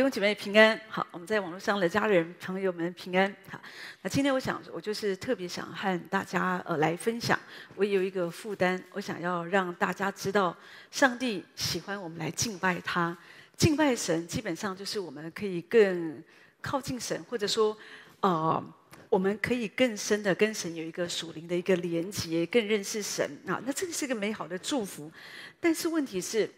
弟兄姐妹平安。好，我们在网络上的家人朋友们平安。好，那今天我想，我就是特别想和大家呃来分享。我有一个负担，我想要让大家知道，上帝喜欢我们来敬拜他。敬拜神，基本上就是我们可以更靠近神，或者说，呃，我们可以更深的跟神有一个属灵的一个连接，更认识神啊。那这个是一个美好的祝福。但是问题是，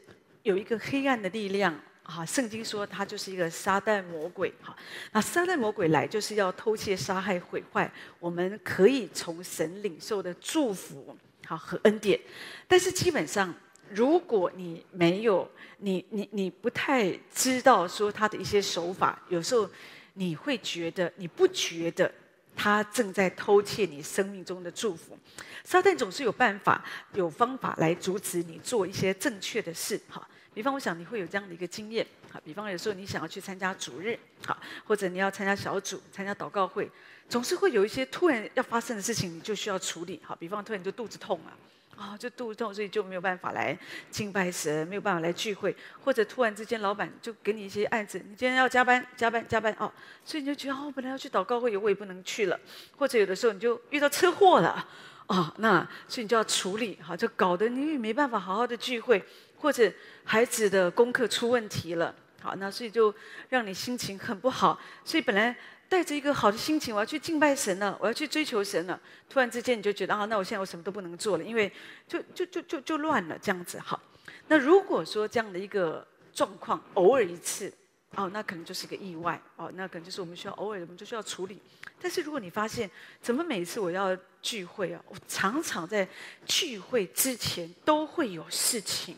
有一个黑暗的力量。啊，圣经说他就是一个撒旦魔鬼。哈，那撒旦魔鬼来就是要偷窃、杀害、毁坏我们可以从神领受的祝福，好和恩典。但是基本上，如果你没有，你你你不太知道说他的一些手法，有时候你会觉得你不觉得他正在偷窃你生命中的祝福。撒旦总是有办法、有方法来阻止你做一些正确的事。哈。比方，我想你会有这样的一个经验，好，比方有时候你想要去参加主日，好，或者你要参加小组、参加祷告会，总是会有一些突然要发生的事情，你就需要处理，好，比方突然就肚子痛了，啊，就肚子痛，所以就没有办法来敬拜神，没有办法来聚会，或者突然之间老板就给你一些案子，你今天要加班，加班，加班，哦，所以你就觉得哦，本来要去祷告会，我也不能去了，或者有的时候你就遇到车祸了，哦，那所以你就要处理，好，就搞得你也没办法好好的聚会。或者孩子的功课出问题了，好，那所以就让你心情很不好。所以本来带着一个好的心情，我要去敬拜神了，我要去追求神了。突然之间你就觉得啊，那我现在我什么都不能做了，因为就就就就就乱了这样子。好，那如果说这样的一个状况偶尔一次，哦，那可能就是一个意外，哦，那可能就是我们需要偶尔我们就需要处理。但是如果你发现怎么每一次我要聚会啊，我常常在聚会之前都会有事情。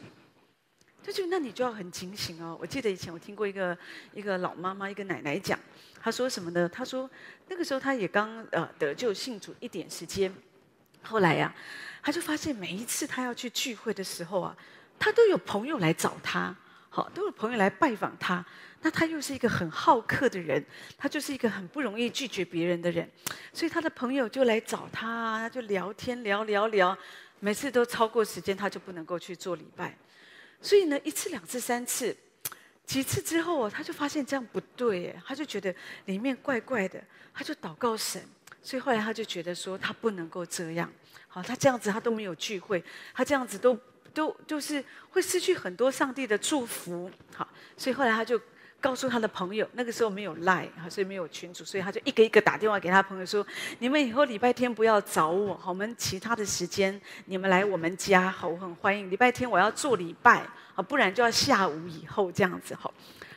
这就那你就要很警醒哦。我记得以前我听过一个一个老妈妈一个奶奶讲，她说什么呢？她说那个时候她也刚呃得救信主一点时间，后来呀、她就发现每一次她要去聚会的时候啊，她都有朋友来找她，好，都有朋友来拜访她。那她又是一个很好客的人，她就是一个很不容易拒绝别人的人，所以她的朋友就来找她，她就聊天聊聊聊，每次都超过时间，她就不能够去做礼拜。所以呢，一次、两次、三次，几次之后，他就发现这样不对，他就觉得里面怪怪的，他就祷告神。所以后来他就觉得说，他不能够这样，好，他这样子他都没有聚会，他这样子都都就是会失去很多上帝的祝福，好，所以后来他就。告诉他的朋友，那个时候没有赖，所以没有群组，所以他就一个一个打电话给他朋友说：“你们以后礼拜天不要找我，我们其他的时间你们来我们家，好，我很欢迎。礼拜天我要做礼拜，啊，不然就要下午以后这样子，好。”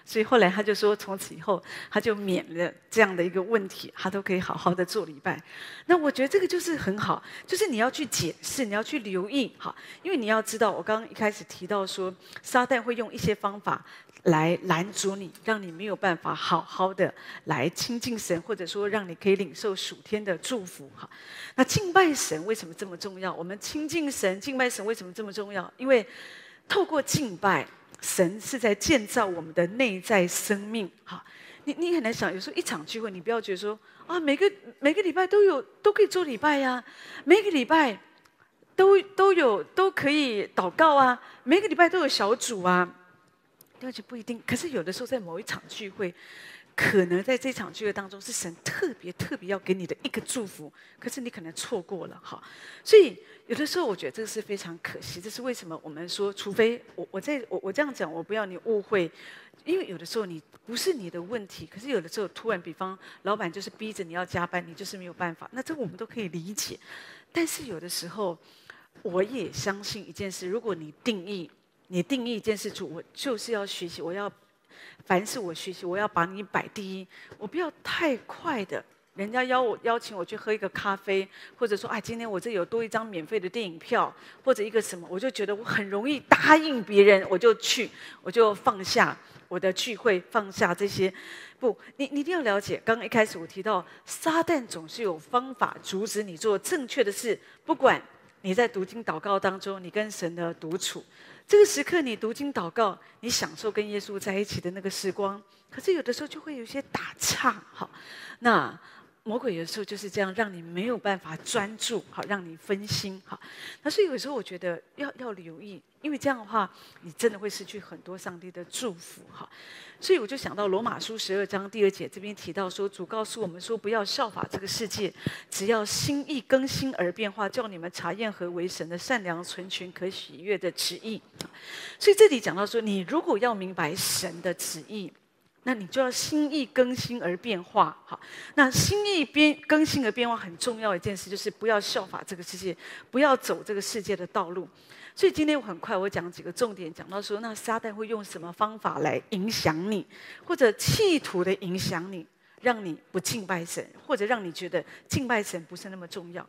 所以后来他就说，从此以后他就免了这样的一个问题，他都可以好好的做礼拜。那我觉得这个就是很好，就是你要去解释，你要去留意，哈，因为你要知道，我刚刚一开始提到说，撒旦会用一些方法来拦阻你，让你没有办法好好的来亲近神，或者说让你可以领受属天的祝福，哈。那敬拜神为什么这么重要？我们亲近神、敬拜神为什么这么重要？因为透过敬拜。神是在建造我们的内在生命，哈，你你很难想，有时候一场聚会，你不要觉得说啊，每个每个礼拜都有都可以做礼拜呀、每个礼拜都都有都可以祷告啊，每个礼拜都有小组啊，而且不一定。可是有的时候在某一场聚会，可能在这场聚会当中是神特别特别要给你的一个祝福，可是你可能错过了，哈，所以。有的时候，我觉得这个是非常可惜。这是为什么？我们说，除非我我在我我这样讲，我不要你误会，因为有的时候你不是你的问题，可是有的时候突然，比方老板就是逼着你要加班，你就是没有办法。那这我们都可以理解。但是有的时候，我也相信一件事：如果你定义，你定义一件事，主，我就是要学习，我要凡是我学习，我要把你摆第一，我不要太快的。人家邀我邀请我去喝一个咖啡，或者说哎，今天我这有多一张免费的电影票，或者一个什么，我就觉得我很容易答应别人，我就去，我就放下我的聚会，放下这些。不，你你一定要了解，刚刚一开始我提到，撒旦总是有方法阻止你做正确的事。不管你在读经祷告当中，你跟神的独处，这个时刻你读经祷告，你享受跟耶稣在一起的那个时光，可是有的时候就会有一些打岔，好，那。魔鬼有时候就是这样，让你没有办法专注，好，让你分心，好。那所以有时候我觉得要要留意，因为这样的话，你真的会失去很多上帝的祝福，哈。所以我就想到罗马书十二章第二节这边提到说，主告诉我们说，不要效法这个世界，只要心意更新而变化，叫你们查验何为神的善良、纯全、可喜悦的旨意。所以这里讲到说，你如果要明白神的旨意。那你就要心意更新而变化，好。那心意变更新而变化很重要一件事，就是不要效法这个世界，不要走这个世界的道路。所以今天我很快我讲几个重点，讲到说，那撒旦会用什么方法来影响你，或者企图的影响你，让你不敬拜神，或者让你觉得敬拜神不是那么重要。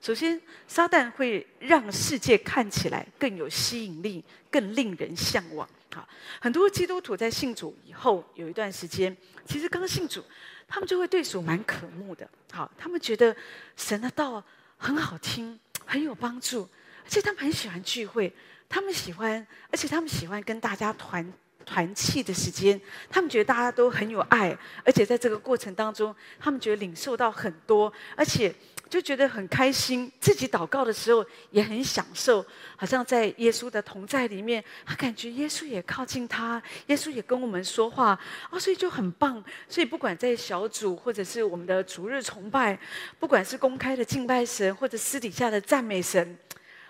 首先，撒旦会让世界看起来更有吸引力，更令人向往。好，很多基督徒在信主以后有一段时间，其实刚信主，他们就会对主蛮渴慕的。好，他们觉得神的道很好听，很有帮助，而且他们很喜欢聚会，他们喜欢，而且他们喜欢跟大家团团契的时间。他们觉得大家都很有爱，而且在这个过程当中，他们觉得领受到很多，而且。就觉得很开心，自己祷告的时候也很享受，好像在耶稣的同在里面，他感觉耶稣也靠近他，耶稣也跟我们说话，哦，所以就很棒。所以不管在小组或者是我们的逐日崇拜，不管是公开的敬拜神或者私底下的赞美神，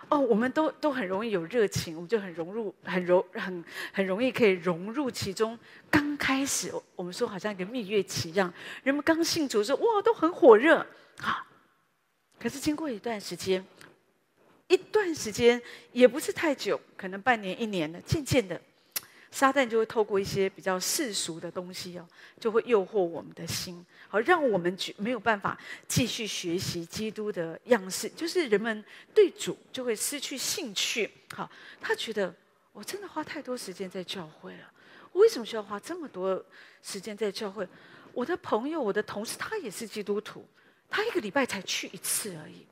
哦，我们都都很容易有热情，我们就很融入，很融，很很容易可以融入其中。刚开始我们说好像一个蜜月期一样，人们刚信主的时候，哇，都很火热，啊。可是经过一段时间，一段时间也不是太久，可能半年、一年了。渐渐的，撒旦就会透过一些比较世俗的东西哦，就会诱惑我们的心，好让我们觉没有办法继续学习基督的样式。就是人们对主就会失去兴趣。好，他觉得我真的花太多时间在教会了，我为什么需要花这么多时间在教会？我的朋友、我的同事，他也是基督徒。他一个礼拜才去一次而已，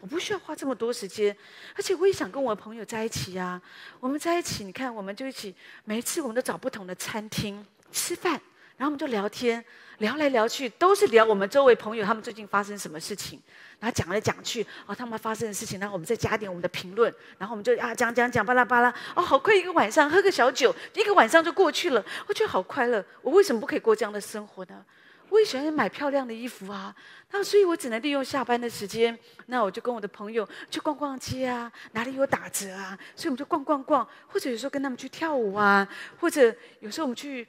我不需要花这么多时间，而且我也想跟我的朋友在一起呀。我们在一起，你看，我们就一起，每一次我们都找不同的餐厅吃饭，然后我们就聊天，聊来聊去都是聊我们周围朋友他们最近发生什么事情，然后讲来讲去，哦，他们发生的事情，然后我们再加点我们的评论，然后我们就啊讲讲讲巴拉巴拉，哦，好快一个晚上，喝个小酒，一个晚上就过去了，我觉得好快乐。我为什么不可以过这样的生活呢？我也喜欢买漂亮的衣服啊，那所以我只能利用下班的时间，那我就跟我的朋友去逛逛街啊，哪里有打折啊，所以我们就逛逛逛，或者有时候跟他们去跳舞啊，或者有时候我们去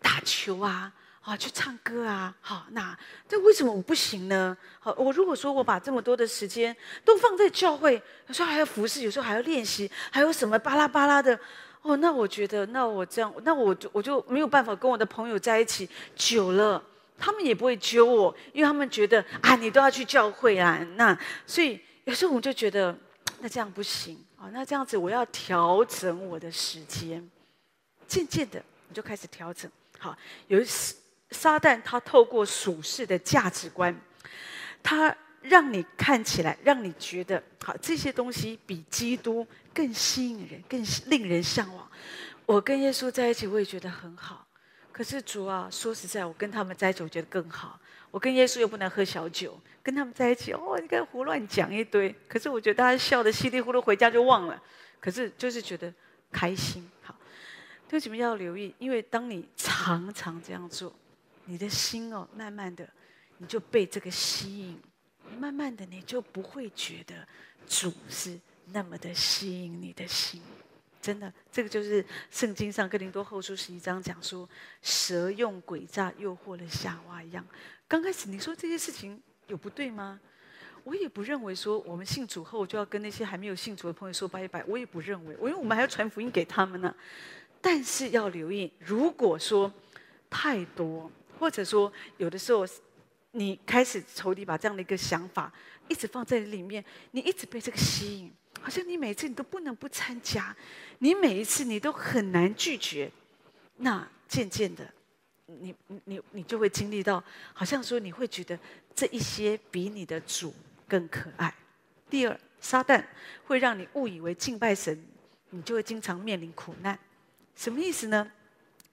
打球啊，啊，去唱歌啊，好，那这为什么我不行呢？好，我如果说我把这么多的时间都放在教会，有时候还要服侍，有时候还要练习，还有什么巴拉巴拉的，哦，那我觉得，那我这样，那我就我就没有办法跟我的朋友在一起久了。他们也不会揪我，因为他们觉得啊，你都要去教会啊，那所以有时候我们就觉得，那这样不行啊，那这样子我要调整我的时间，渐渐的你就开始调整。好，有一次撒旦他透过属世的价值观，他让你看起来，让你觉得好，这些东西比基督更吸引人，更令人向往。我跟耶稣在一起，我也觉得很好。可是主啊，说实在，我跟他们在一起，我觉得更好。我跟耶稣又不能喝小酒，跟他们在一起，哦，你看胡乱讲一堆。可是我觉得大家笑得稀里糊涂，回家就忘了。可是就是觉得开心。好，为什么要留意？因为当你常常这样做，你的心哦，慢慢的你就被这个吸引，慢慢的你就不会觉得主是那么的吸引你的心。真的，这个就是圣经上哥林多后书十一章讲说，蛇用诡诈诱惑了夏娃一样。刚开始你说这些事情有不对吗？我也不认为说我们信主后就要跟那些还没有信主的朋友说拜拜，我也不认为，因为我们还要传福音给他们呢。但是要留意，如果说太多，或者说有的时候你开始仇敌把这样的一个想法一直放在里面，你一直被这个吸引。好像你每次你都不能不参加，你每一次你都很难拒绝，那渐渐的，你你你就会经历到，好像说你会觉得这一些比你的主更可爱。第二，撒旦会让你误以为敬拜神，你就会经常面临苦难。什么意思呢？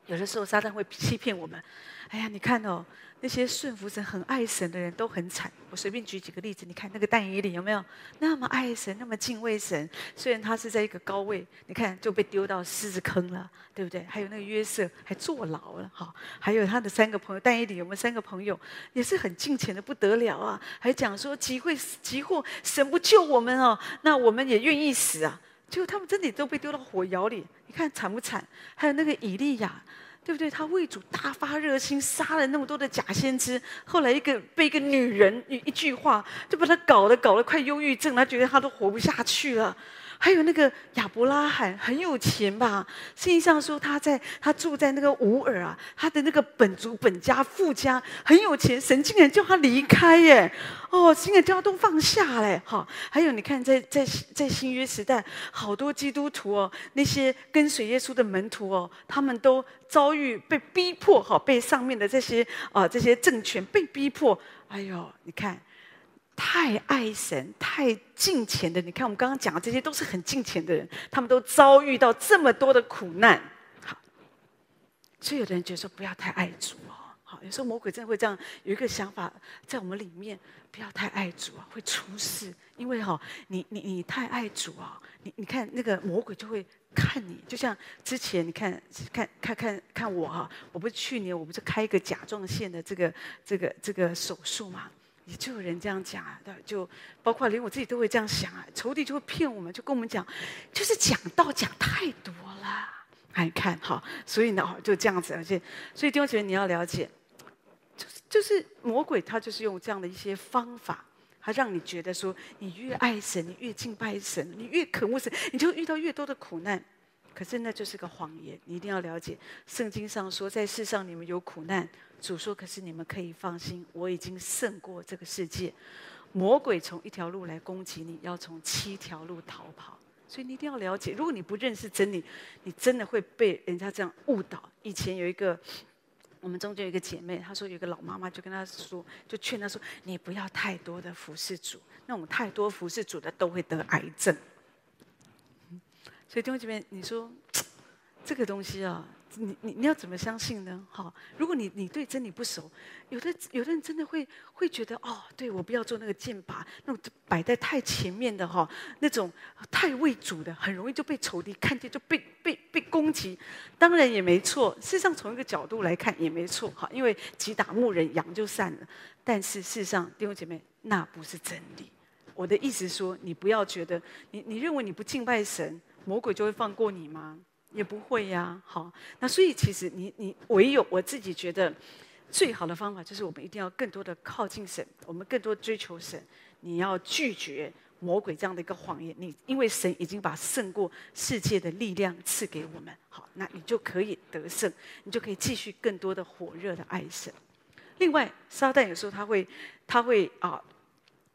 有的时候撒旦会欺骗我们。哎呀，你看哦，那些顺服神、很爱神的人都很惨。我随便举几个例子，你看那个但以理有没有那么爱神、那么敬畏神？虽然他是在一个高位，你看就被丢到狮子坑了，对不对？还有那个约瑟还坐牢了，哈。还有他的三个朋友，但以理有没有三个朋友也是很敬虔的不得了啊？还讲说急会急祸，神不救我们哦，那我们也愿意死啊。结果他们真的都被丢到火窑里，你看惨不惨？还有那个以利亚。对不对？他为主大发热心，杀了那么多的假先知。后来一个被一个女人一一句话，就把他搞得搞得快忧郁症，他觉得他都活不下去了。还有那个亚伯拉罕很有钱吧？圣经上说他在他住在那个乌尔啊，他的那个本族本家富家很有钱，神竟然叫他离开耶！哦，竟然叫他都放下嘞！哈，还有你看在在在新约时代，好多基督徒哦，那些跟随耶稣的门徒哦，他们都遭遇被逼迫，哈，被上面的这些啊这些政权被逼迫。哎呦，你看。太爱神、太敬虔的，你看我们刚刚讲的这些都是很敬虔的人，他们都遭遇到这么多的苦难。好，所以有的人觉得说不要太爱主哦。好，有时候魔鬼真的会这样有一个想法在我们里面，不要太爱主啊，会出事。因为哈，你你你太爱主啊，你你看那个魔鬼就会看你，就像之前你看看看看看我哈，我不是去年我不是开一个甲状腺的这个这个这个手术嘛。也就有人这样讲啊，就包括连我自己都会这样想啊，仇敌就会骗我们，就跟我们讲，就是讲道讲太多了，哎，看哈，所以呢，就这样子，而且，所以弟兄姐妹你要了解，就是就是魔鬼他就是用这样的一些方法，他让你觉得说，你越爱神，你越敬拜神，你越渴慕神，你就遇到越多的苦难。可是那就是个谎言，你一定要了解，圣经上说，在世上你们有苦难。主说：“可是你们可以放心，我已经胜过这个世界。魔鬼从一条路来攻击你，要从七条路逃跑。所以你一定要了解，如果你不认识真理，你真的会被人家这样误导。以前有一个，我们中间有一个姐妹，她说有一个老妈妈就跟她说，就劝她说：你不要太多的服侍主，那种太多服侍主的都会得癌症。所以弟兄姐妹，你说这个东西啊。”你你你要怎么相信呢？哈，如果你你对真理不熟，有的有的人真的会会觉得哦，对我不要做那个箭靶，那种摆在太前面的哈，那种太为主的，很容易就被仇敌看见，就被被被攻击。当然也没错，事实上从一个角度来看也没错哈，因为击打牧人，羊就散了。但是事实上，弟兄姐妹，那不是真理。我的意思说，你不要觉得你你认为你不敬拜神，魔鬼就会放过你吗？也不会呀，好，那所以其实你你唯有我自己觉得最好的方法就是我们一定要更多的靠近神，我们更多追求神。你要拒绝魔鬼这样的一个谎言，你因为神已经把胜过世界的力量赐给我们，好，那你就可以得胜，你就可以继续更多的火热的爱神。另外，撒旦有时候他会他会啊，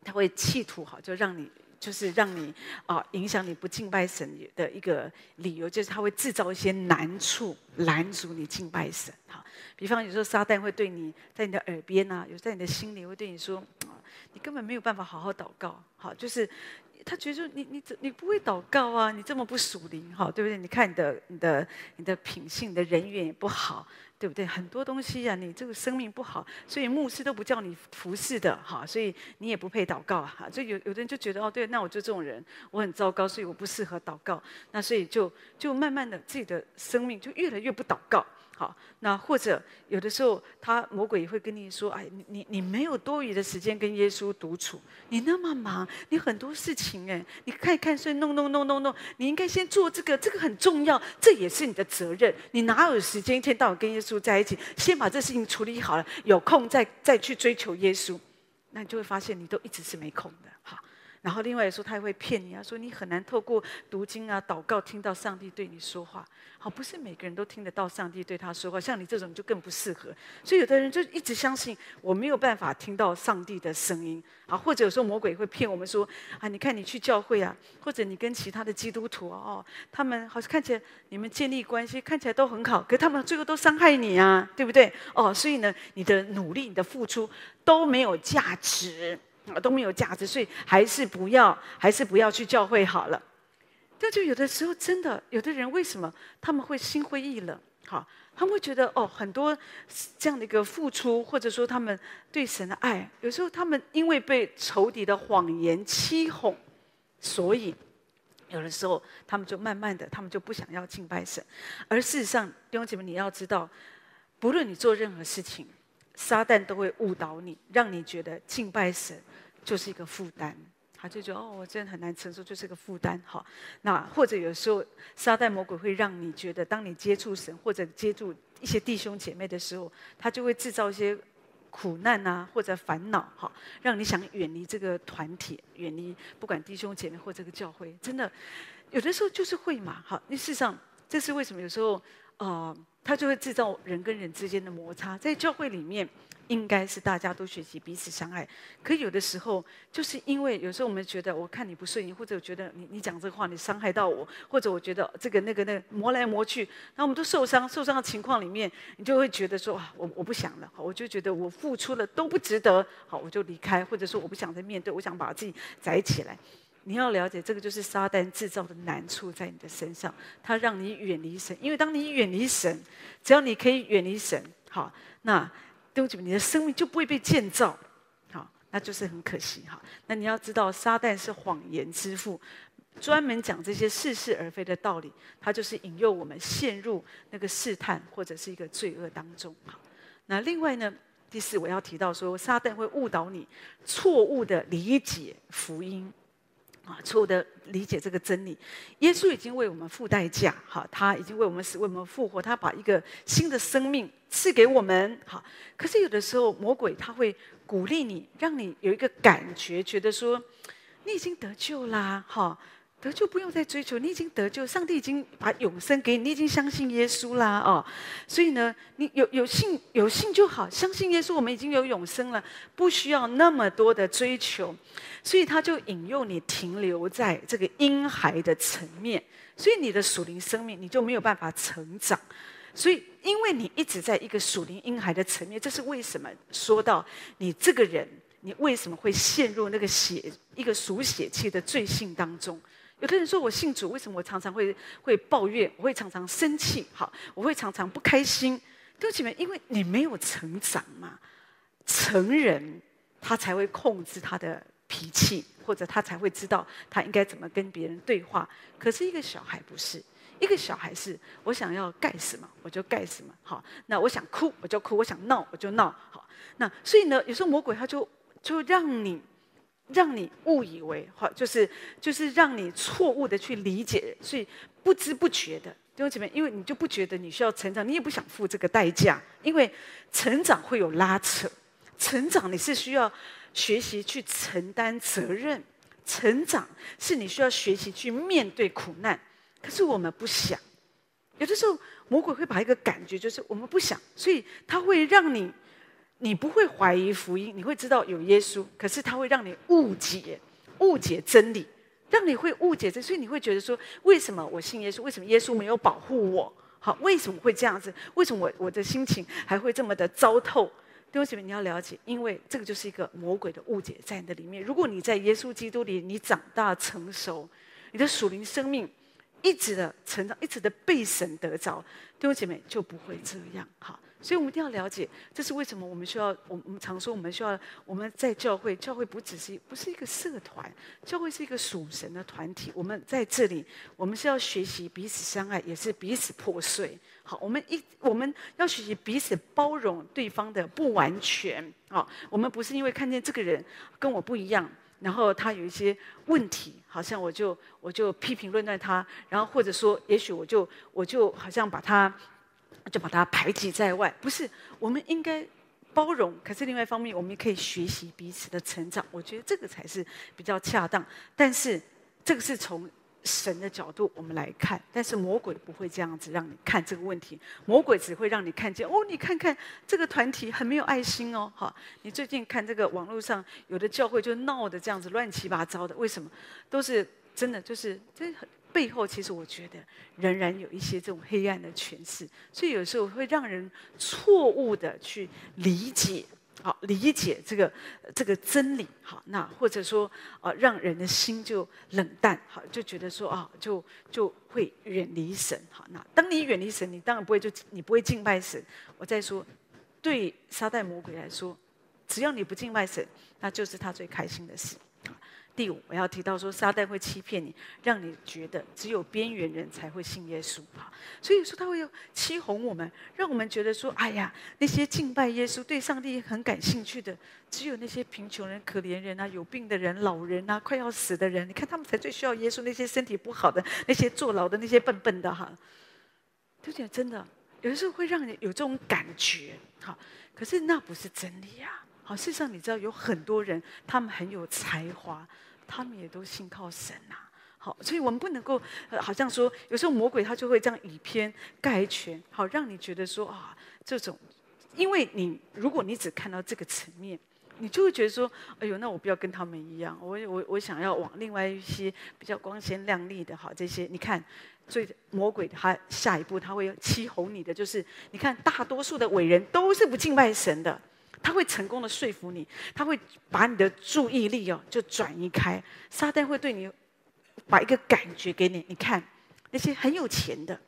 他会企图好，就让你。就是让你啊影响你不敬拜神的一个理由，就是他会制造一些难处拦阻你敬拜神。哈，比方有时候撒旦会对你在你的耳边啊，有在你的心里会对你说啊，你根本没有办法好好祷告。好，就是他觉得说你你怎你不会祷告啊，你这么不属灵，哈，对不对？你看你的你的你的品性，你的人缘也不好。对不对？很多东西呀、你这个生命不好，所以牧师都不叫你服侍的哈，所以你也不配祷告哈。就有有的人就觉得哦，对，那我就这种人，我很糟糕，所以我不适合祷告。那所以就就慢慢的自己的生命就越来越不祷告。好，那或者有的时候，他魔鬼也会跟你说：“哎，你你你没有多余的时间跟耶稣独处，你那么忙，你很多事情哎，你看一看，所以弄弄弄弄弄，你应该先做这个，这个很重要，这也是你的责任。你哪有时间一天到晚跟耶稣在一起？先把这事情处理好了，有空再再去追求耶稣，那你就会发现你都一直是没空的。好。”然后另外说，他也会骗你啊，说你很难透过读经啊、祷告听到上帝对你说话。好，不是每个人都听得到上帝对他说话，像你这种就更不适合。所以有的人就一直相信我没有办法听到上帝的声音啊，或者有时候魔鬼会骗我们说啊，你看你去教会啊，或者你跟其他的基督徒哦，他们好像看起来你们建立关系看起来都很好，可他们最后都伤害你啊，对不对？哦，所以呢，你的努力、你的付出都没有价值。都没有价值，所以还是不要，还是不要去教会好了。这就有的时候真的，有的人为什么他们会心灰意冷？好，他们会觉得哦，很多这样的一个付出，或者说他们对神的爱，有时候他们因为被仇敌的谎言欺哄，所以有的时候他们就慢慢的，他们就不想要敬拜神。而事实上，弟兄姐妹，你要知道，不论你做任何事情，撒旦都会误导你，让你觉得敬拜神就是一个负担。他就觉得哦，我真的很难承受，就是个负担。好，那或者有时候撒旦魔鬼会让你觉得，当你接触神或者接触一些弟兄姐妹的时候，他就会制造一些苦难啊，或者烦恼，哈，让你想远离这个团体，远离不管弟兄姐妹或这个教会。真的，有的时候就是会嘛，好，那事实上这是为什么？有时候，呃，他就会制造人跟人之间的摩擦，在教会里面。应该是大家都学习彼此相爱，可有的时候就是因为有时候我们觉得我看你不顺眼，或者我觉得你你讲这话你伤害到我，或者我觉得这个那个那个磨来磨去，那我们都受伤，受伤的情况里面，你就会觉得说啊，我我不想了，我就觉得我付出了都不值得，好，我就离开，或者说我不想再面对，我想把自己宅起来。你要了解，这个就是撒旦制造的难处在你的身上，他让你远离神，因为当你远离神，只要你可以远离神，好，那。对不起，你的生命就不会被建造，好，那就是很可惜哈。那你要知道，撒旦是谎言之父，专门讲这些似是而非的道理，他就是引诱我们陷入那个试探或者是一个罪恶当中。好，那另外呢，第四我要提到说，撒旦会误导你，错误的理解福音。啊，错误的理解这个真理。耶稣已经为我们付代价，哈，他已经为我们死，为我们复活，他把一个新的生命赐给我们，哈。可是有的时候，魔鬼他会鼓励你，让你有一个感觉，觉得说你已经得救啦，哈。得救不用再追求，你已经得救，上帝已经把永生给你，你已经相信耶稣啦，哦，所以呢，你有有信有信就好，相信耶稣，我们已经有永生了，不需要那么多的追求，所以他就引诱你停留在这个婴孩的层面，所以你的属灵生命你就没有办法成长，所以因为你一直在一个属灵婴孩的层面，这是为什么？说到你这个人，你为什么会陷入那个血一个属血气的罪性当中？有的人说我信主，为什么我常常会会抱怨？我会常常生气，好，我会常常不开心。对不起，因为你没有成长嘛。成人他才会控制他的脾气，或者他才会知道他应该怎么跟别人对话。可是一个小孩不是，一个小孩是我想要干什么我就干什么，好，那我想哭我就哭，我想闹我就闹，好，那所以呢，有时候魔鬼他就就让你。让你误以为，哈，就是就是让你错误的去理解，所以不知不觉的，弟兄姐妹，因为你就不觉得你需要成长，你也不想付这个代价，因为成长会有拉扯，成长你是需要学习去承担责任，成长是你需要学习去面对苦难，可是我们不想，有的时候魔鬼会把一个感觉就是我们不想，所以他会让你。你不会怀疑福音，你会知道有耶稣，可是他会让你误解，误解真理，让你会误解这，所以你会觉得说，为什么我信耶稣？为什么耶稣没有保护我？好，为什么会这样子？为什么我我的心情还会这么的糟透？弟兄姐妹，你要了解，因为这个就是一个魔鬼的误解在你的里面。如果你在耶稣基督里，你长大成熟，你的属灵生命一直的成长，一直的被神得着，弟兄姐妹就不会这样。好。所以我们一定要了解，这是为什么我们需要。我们我们常说，我们需要我们在教会，教会不只是不是一个社团，教会是一个属神的团体。我们在这里，我们是要学习彼此相爱，也是彼此破碎。好，我们一我们要学习彼此包容对方的不完全。好，我们不是因为看见这个人跟我不一样，然后他有一些问题，好像我就我就批评论断他，然后或者说，也许我就我就好像把他。就把他排挤在外，不是，我们应该包容。可是另外一方面，我们也可以学习彼此的成长。我觉得这个才是比较恰当。但是这个是从神的角度我们来看，但是魔鬼不会这样子让你看这个问题。魔鬼只会让你看见哦，你看看这个团体很没有爱心哦。好，你最近看这个网络上有的教会就闹得这样子乱七八糟的，为什么？都是真的，就是这。背后其实我觉得仍然有一些这种黑暗的诠释，所以有时候会让人错误的去理解，好理解这个这个真理，好，那或者说啊，让人的心就冷淡，好，就觉得说啊，就就会远离神，好，那当你远离神，你当然不会就你不会敬拜神。我再说，对撒旦魔鬼来说，只要你不敬拜神，那就是他最开心的事。第五，我要提到说，撒旦会欺骗你，让你觉得只有边缘人才会信耶稣哈。所以说他会欺哄我们，让我们觉得说，哎呀，那些敬拜耶稣、对上帝很感兴趣的，只有那些贫穷人、可怜人啊、有病的人、老人啊、快要死的人，你看他们才最需要耶稣。那些身体不好的、那些坐牢的、那些笨笨的哈，对不对真的有的时候会让你有这种感觉哈。可是那不是真理呀。好，事实上你知道有很多人，他们很有才华，他们也都信靠神呐、啊。好，所以我们不能够，呃，好像说有时候魔鬼他就会这样以偏概全，好让你觉得说啊，这种，因为你如果你只看到这个层面，你就会觉得说，哎呦，那我不要跟他们一样，我我我想要往另外一些比较光鲜亮丽的，好这些，你看，所以魔鬼他下一步他会欺哄你的，就是你看大多数的伟人都是不敬拜神的。他会成功的说服你，他会把你的注意力哦就转移开。撒旦会对你把一个感觉给你，你看那些很有钱的，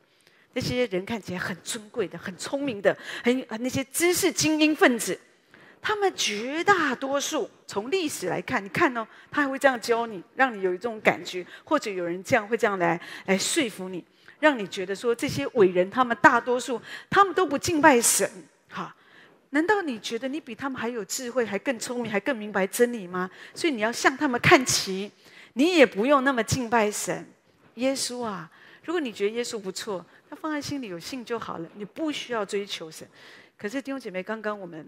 那些人看起来很尊贵的、很聪明的、很那些知识精英分子，他们绝大多数从历史来看，你看哦，他还会这样教你，让你有一种感觉，或者有人这样会这样来来说服你，让你觉得说这些伟人他们大多数他们都不敬拜神，哈。难道你觉得你比他们还有智慧，还更聪明，还更明白真理吗？所以你要向他们看齐，你也不用那么敬拜神。耶稣啊，如果你觉得耶稣不错，他放在心里有信就好了，你不需要追求神。可是弟兄姐妹，刚刚我们。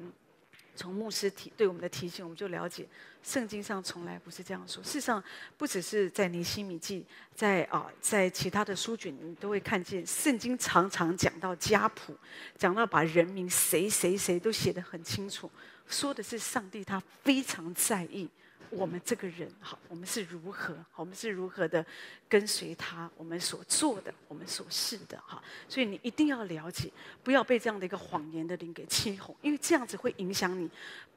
从牧师提对我们的提醒，我们就了解，圣经上从来不是这样说。事实上，不只是在尼希米记，在啊，在其他的书卷，你都会看见，圣经常常讲到家谱，讲到把人名谁谁谁都写得很清楚，说的是上帝他非常在意。我们这个人好，我们是如何？我们是如何的跟随他？我们所做的，我们所是的，哈。所以你一定要了解，不要被这样的一个谎言的灵给欺哄，因为这样子会影响你，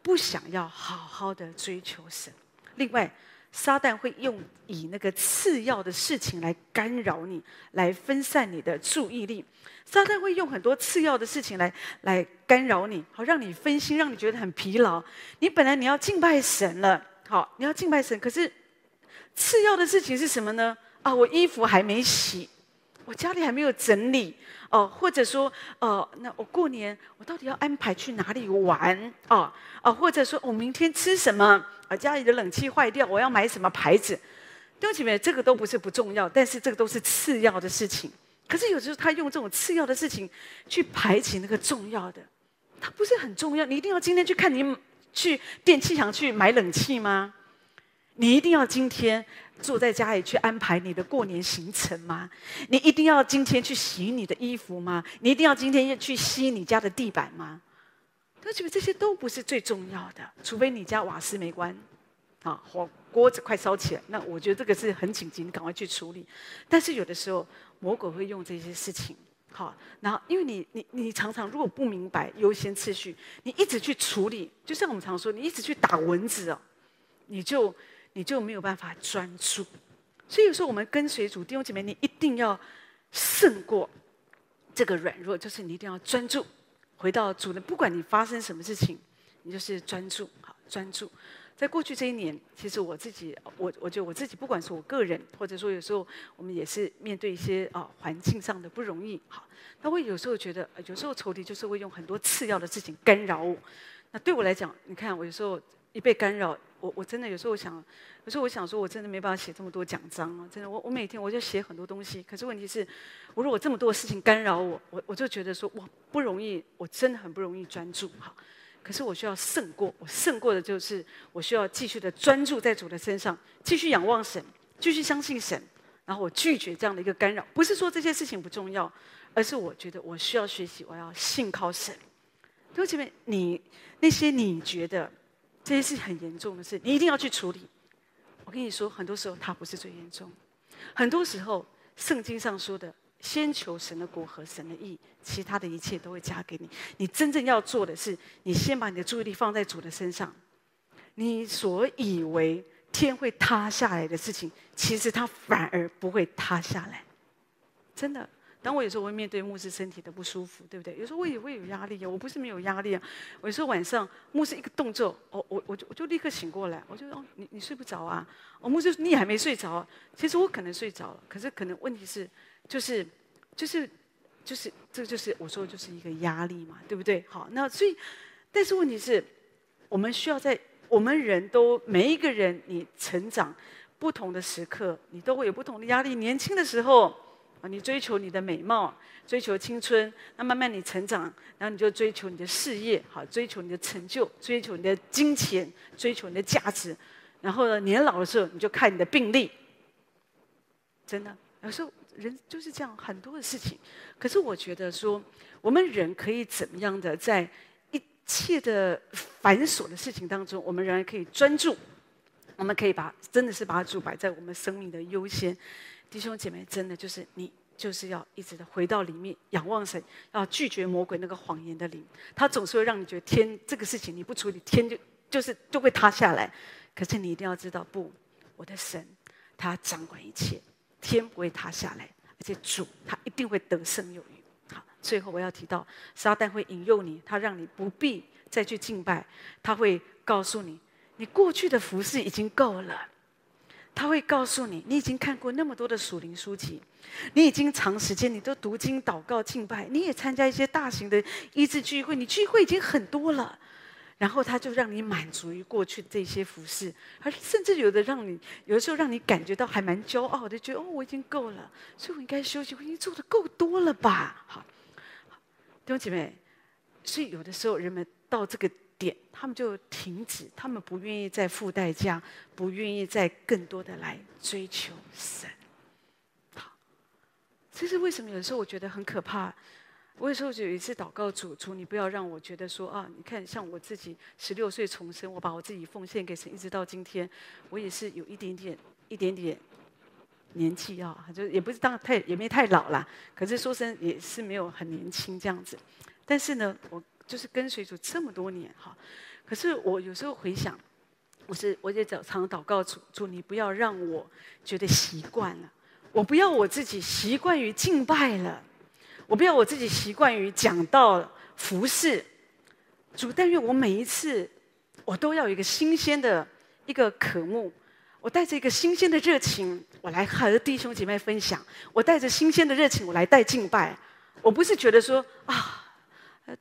不想要好好的追求神。另外，撒旦会用以那个次要的事情来干扰你，来分散你的注意力。撒旦会用很多次要的事情来来干扰你，好让你分心，让你觉得很疲劳。你本来你要敬拜神了。好，你要敬拜神，可是次要的事情是什么呢？啊，我衣服还没洗，我家里还没有整理哦，或者说，哦，那我过年我到底要安排去哪里玩？哦，哦，或者说我明天吃什么？啊，家里的冷气坏掉，我要买什么牌子？弟兄姐妹，这个都不是不重要，但是这个都是次要的事情。可是有时候他用这种次要的事情去排挤那个重要的，它不是很重要。你一定要今天去看你。去电器行去买冷气吗？你一定要今天坐在家里去安排你的过年行程吗？你一定要今天去洗你的衣服吗？你一定要今天要去吸你家的地板吗？他觉得这些都不是最重要的，除非你家瓦斯没关，啊，火锅子快烧起来，那我觉得这个是很紧急，你赶快去处理。但是有的时候魔鬼会用这些事情。好，然后因为你你你常常如果不明白优先次序，你一直去处理，就像我们常说，你一直去打蚊子哦，你就你就没有办法专注。所以有时候我们跟随主弟兄姐妹，你一定要胜过这个软弱，就是你一定要专注，回到主的，不管你发生什么事情，你就是专注，好专注。在过去这一年，其实我自己，我我觉得我自己，不管是我个人，或者说有时候我们也是面对一些啊环境上的不容易，好，那我有时候觉得，有时候仇敌就是会用很多次要的事情干扰我。那对我来讲，你看我有时候一被干扰，我我真的有时候我想，有时候我想说，我真的没办法写这么多奖章啊，真的，我我每天我就写很多东西，可是问题是，我如果这么多事情干扰我，我我就觉得说，我不容易，我真的很不容易专注，好。可是我需要胜过，我胜过的就是我需要继续的专注在主的身上，继续仰望神，继续相信神，然后我拒绝这样的一个干扰。不是说这些事情不重要，而是我觉得我需要学习，我要信靠神。弟兄姐妹，你那些你觉得这些是很严重的事，你一定要去处理。我跟你说，很多时候它不是最严重，很多时候圣经上说的先求神的国和神的义，其他的一切都会加给你。你真正要做的是，你先把你的注意力放在主的身上。你所以为天会塌下来的事情，其实它反而不会塌下来。真的，当我有时候会面对牧师身体的不舒服，对不对？有时候我也会有压力啊，我不是没有压力啊。我有时候晚上牧师一个动作，哦，我我就我就立刻醒过来，我就哦，你你睡不着啊？哦，牧师你还没睡着？其实我可能睡着了，可是可能问题是。就是，就是，就是，这就是我说的就是一个压力嘛，对不对？好，那所以，但是问题是，我们需要在我们人都每一个人，你成长不同的时刻，你都会有不同的压力。年轻的时候啊，你追求你的美貌，追求青春，那慢慢你成长，然后你就追求你的事业，好，追求你的成就，追求你的金钱，追求你的价值。然后呢，年老的时候，你就看你的病历。真的，有时候。人就是这样，很多的事情。可是我觉得说，我们人可以怎么样的，在一切的繁琐的事情当中，我们仍然可以专注。我们可以把真的是把主摆在我们生命的优先。弟兄姐妹，真的就是你就是要一直的回到里面仰望神，要拒绝魔鬼那个谎言的灵。他总是会让你觉得天这个事情你不处理，天就就是就会塌下来。可是你一定要知道，不，我的神他掌管一切。天不会塌下来，而且主他一定会得胜有余。好，最后我要提到，撒旦会引诱你，他让你不必再去敬拜，他会告诉你，你过去的服事已经够了。他会告诉你，你已经看过那么多的属灵书籍，你已经长时间你都读经、祷告、敬拜，你也参加一些大型的医治聚会，你聚会已经很多了。然后他就让你满足于过去的这些服事，而甚至有的让你有的时候让你感觉到还蛮骄傲的，觉得哦，我已经够了，所以我应该休息，我已经做的够多了吧？好，弟兄姐妹，所以有的时候人们到这个点，他们就停止，他们不愿意再付代价，不愿意再更多的来追求神。好，这是为什么？有的时候我觉得很可怕。我有时候就有一次祷告主，主你不要让我觉得说啊，你看像我自己十六岁重生，我把我自己奉献给神，一直到今天，我也是有一点点、一点点年纪啊，就也不是当太也没太老啦，可是说真也是没有很年轻这样子。但是呢，我就是跟随主这么多年哈，可是我有时候回想，我是我也常常祷告主，主你不要让我觉得习惯了，我不要我自己习惯于敬拜了。我不要我自己习惯于讲到服饰主，但愿我每一次我都要有一个新鲜的一个渴慕，我带着一个新鲜的热情，我来和弟兄姐妹分享。我带着新鲜的热情，我来带敬拜。我不是觉得说啊，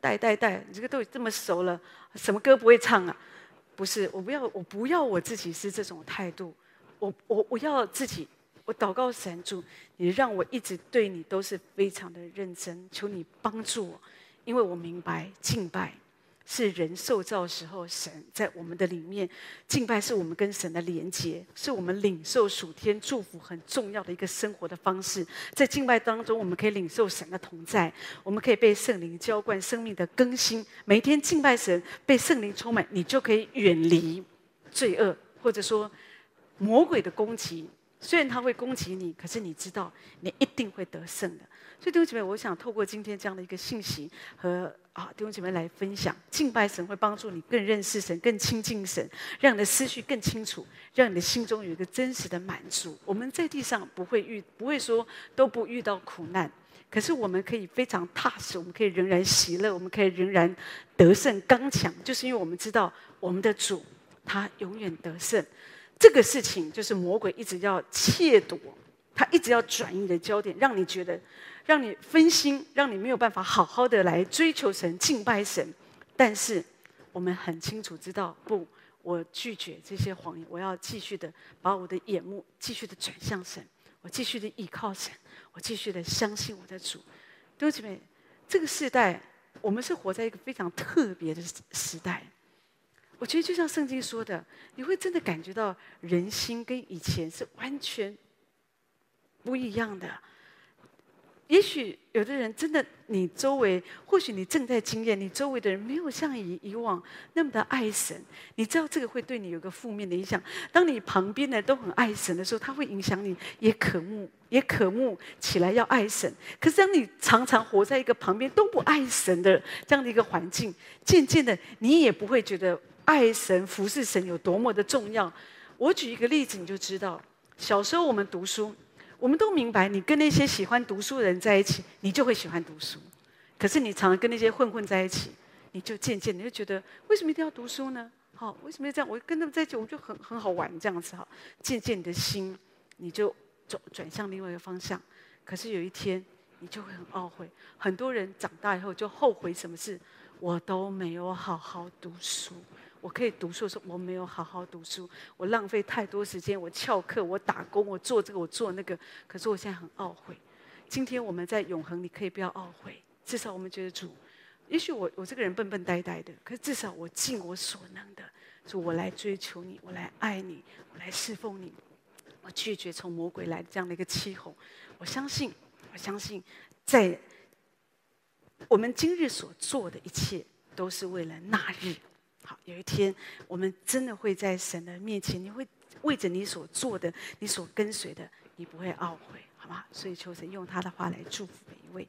带带带，你这个都这么熟了，什么歌不会唱啊？不是，我不要，我不要我自己是这种态度。我我我要自己。我祷告神主，你让我一直对你都是非常的认真，求你帮助我，因为我明白敬拜是人受造时候神在我们的里面，敬拜是我们跟神的连接，是我们领受属天祝福很重要的一个生活的方式。在敬拜当中，我们可以领受神的同在，我们可以被圣灵浇灌生命的更新。每天敬拜神，被圣灵充满，你就可以远离罪恶，或者说魔鬼的攻击。虽然他会攻击你，可是你知道，你一定会得胜的。所以弟兄姐妹，我想透过今天这样的一个信息和啊弟兄姐妹来分享，敬拜神会帮助你更认识神、更亲近神，让你的思绪更清楚，让你的心中有一个真实的满足。我们在地上不会遇，不会说都不遇到苦难，可是我们可以非常踏实，我们可以仍然喜乐，我们可以仍然得胜刚强，就是因为我们知道我们的主他永远得胜。这个事情就是魔鬼一直要窃夺，他一直要转移你的焦点，让你觉得，让你分心，让你没有办法好好的来追求神、敬拜神。但是我们很清楚知道，不，我拒绝这些谎言，我要继续的把我的眼目继续的转向神，我继续的依靠神，我继续的相信我的主。弟兄姐妹，这个时代，我们是活在一个非常特别的时代。我觉得就像圣经说的，你会真的感觉到人心跟以前是完全不一样的。也许有的人真的，你周围或许你正在经验，你周围的人没有像以以往那么的爱神。你知道这个会对你有个负面的影响。当你旁边的都很爱神的时候，他会影响你，也渴慕，也渴慕起来要爱神。可是当你常常活在一个旁边都不爱神的这样的一个环境，渐渐的你也不会觉得爱神、服侍神有多么的重要。我举一个例子，你就知道，小时候我们读书。我们都明白，你跟那些喜欢读书的人在一起，你就会喜欢读书。可是你常常跟那些混混在一起，你就渐渐你就觉得，为什么一定要读书呢？好，为什么要这样？我跟他们在一起，我就很很好玩这样子哈。渐渐你的心，你就转转向另外一个方向。可是有一天，你就会很懊悔。很多人长大以后就后悔什么事？我都没有好好读书。我可以读书的时候，我没有好好读书，我浪费太多时间，我翘课，我打工，我做这个，我做那个。可是我现在很懊悔。今天我们在永恒，你可以不要懊悔。至少我们觉得主，也许我我这个人笨笨呆呆的，可是至少我尽我所能的，主，我来追求你，我来爱你，我来侍奉你。我拒绝从魔鬼来这样的一个欺哄。我相信，我相信，在我们今日所做的一切，都是为了那日。好，有一天我们真的会在神的面前，你会为着你所做的、你所跟随的，你不会懊悔，好吗？所以求神用他的话来祝福每一位。